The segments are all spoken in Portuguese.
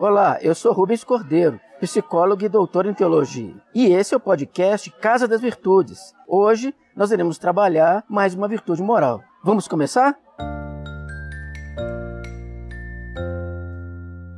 Olá, eu sou Rubens Cordeiro, psicólogo e doutor em teologia. E esse é o podcast Casa das Virtudes. Hoje nós iremos trabalhar mais uma virtude moral. Vamos começar?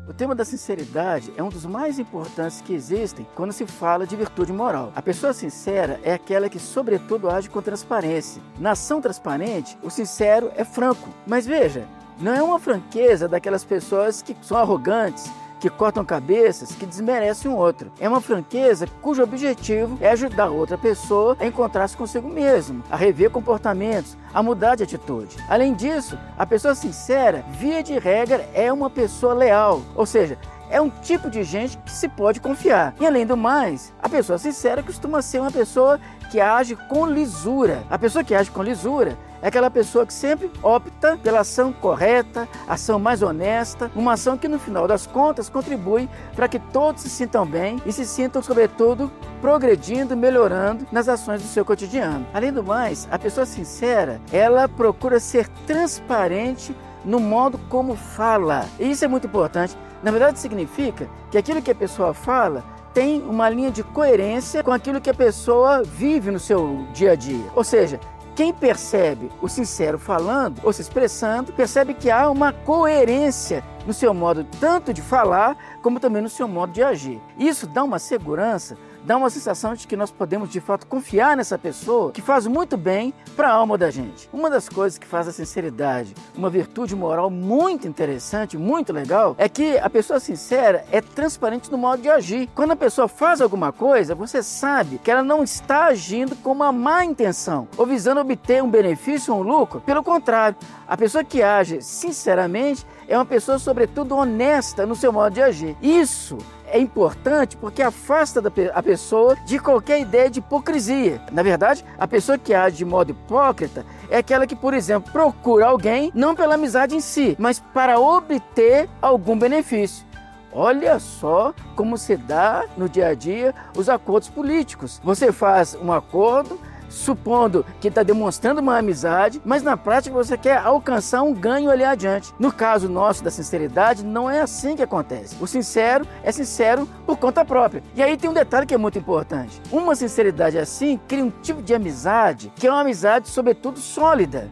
O tema da sinceridade é um dos mais importantes que existem quando se fala de virtude moral. A pessoa sincera é aquela que, sobretudo, age com transparência. Na ação transparente, o sincero é franco. Mas veja, não é uma franqueza daquelas pessoas que são arrogantes, que cortam cabeças, que desmerecem um outro. É uma franqueza cujo objetivo é ajudar outra pessoa a encontrar-se consigo mesmo, a rever comportamentos, a mudar de atitude. Além disso, a pessoa sincera, via de regra, é uma pessoa leal, ou seja, é um tipo de gente que se pode confiar. E além do mais, a pessoa sincera costuma ser uma pessoa que age com lisura. A pessoa que age com lisura é aquela pessoa que sempre opta pela ação correta, ação mais honesta, uma ação que no final das contas contribui para que todos se sintam bem e se sintam, sobretudo, progredindo, melhorando nas ações do seu cotidiano. Além do mais, a pessoa sincera, ela procura ser transparente no modo como fala. E isso é muito importante. Na verdade, significa que aquilo que a pessoa fala tem uma linha de coerência com aquilo que a pessoa vive no seu dia a dia. Ou seja, quem percebe o sincero falando ou se expressando, percebe que há uma coerência no seu modo tanto de falar como também no seu modo de agir. Isso dá uma segurança dá uma sensação de que nós podemos de fato confiar nessa pessoa que faz muito bem para a alma da gente. Uma das coisas que faz a sinceridade uma virtude moral muito interessante, muito legal, é que a pessoa sincera é transparente no modo de agir. Quando a pessoa faz alguma coisa, você sabe que ela não está agindo com uma má intenção ou visando obter um benefício ou um lucro. Pelo contrário, a pessoa que age sinceramente é uma pessoa, sobretudo, honesta no seu modo de agir. Isso é importante porque afasta a pessoa de qualquer ideia de hipocrisia. Na verdade, a pessoa que age de modo hipócrita é aquela que, por exemplo, procura alguém não pela amizade em si, mas para obter algum benefício. Olha só como se dá no dia a dia os acordos políticos. Você faz um acordo supondo que está demonstrando uma amizade, mas na prática você quer alcançar um ganho ali adiante. No caso nosso da sinceridade, não é assim que acontece. O sincero é sincero por conta própria. E aí tem um detalhe que é muito importante. Uma sinceridade assim cria um tipo de amizade que é uma amizade, sobretudo, sólida.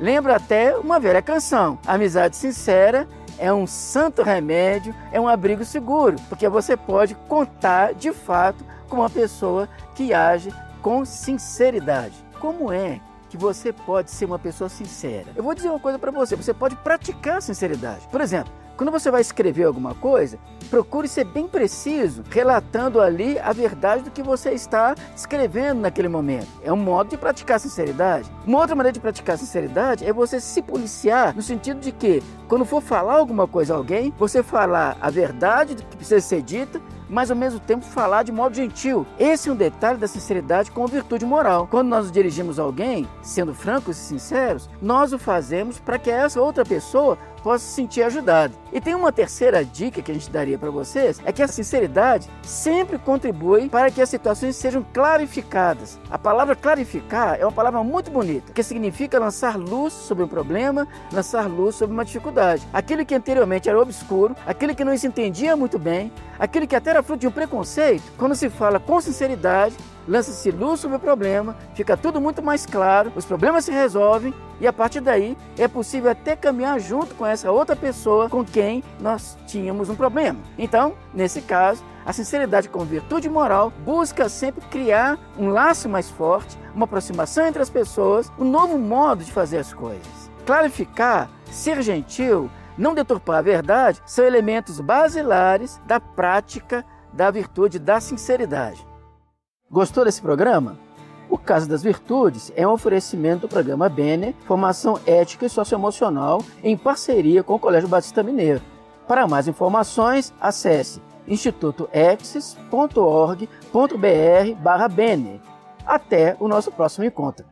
Lembra até uma velha canção: Amizade sincera é um santo remédio, é um abrigo seguro, porque você pode contar de fato com uma pessoa que age com sinceridade. Como é que você pode ser uma pessoa sincera? Eu vou dizer uma coisa para você: você pode praticar sinceridade. Por exemplo, quando você vai escrever alguma coisa, procure ser bem preciso, relatando ali a verdade do que você está escrevendo naquele momento. É um modo de praticar sinceridade. Uma outra maneira de praticar sinceridade é você se policiar, no sentido de que, quando for falar alguma coisa a alguém, você falar a verdade que precisa ser dita mas ao mesmo tempo falar de modo gentil. Esse é um detalhe da sinceridade com virtude moral. Quando nós nos dirigimos a alguém, sendo francos e sinceros, nós o fazemos para que essa outra pessoa possa se sentir ajudada. E tem uma terceira dica que a gente daria para vocês, é que a sinceridade sempre contribui para que as situações sejam clarificadas. A palavra clarificar é uma palavra muito bonita, que significa lançar luz sobre um problema, lançar luz sobre uma dificuldade. Aquilo que anteriormente era obscuro, aquilo que não se entendia muito bem, aquilo que até era fruto de um preconceito, quando se fala com sinceridade, lança-se luz sobre o problema, fica tudo muito mais claro, os problemas se resolvem e a partir daí é possível até caminhar junto com essa outra pessoa com quem nós tínhamos um problema. Então, nesse caso, a sinceridade como virtude moral busca sempre criar um laço mais forte, uma aproximação entre as pessoas, um novo modo de fazer as coisas. Clarificar, ser gentil, não deturpar a verdade são elementos basilares da prática da virtude da sinceridade. Gostou desse programa? O Casa das Virtudes é um oferecimento do programa Bene, formação ética e socioemocional, em parceria com o Colégio Batista Mineiro. Para mais informações, acesse institutoexis.org.br/bene. Até o nosso próximo encontro.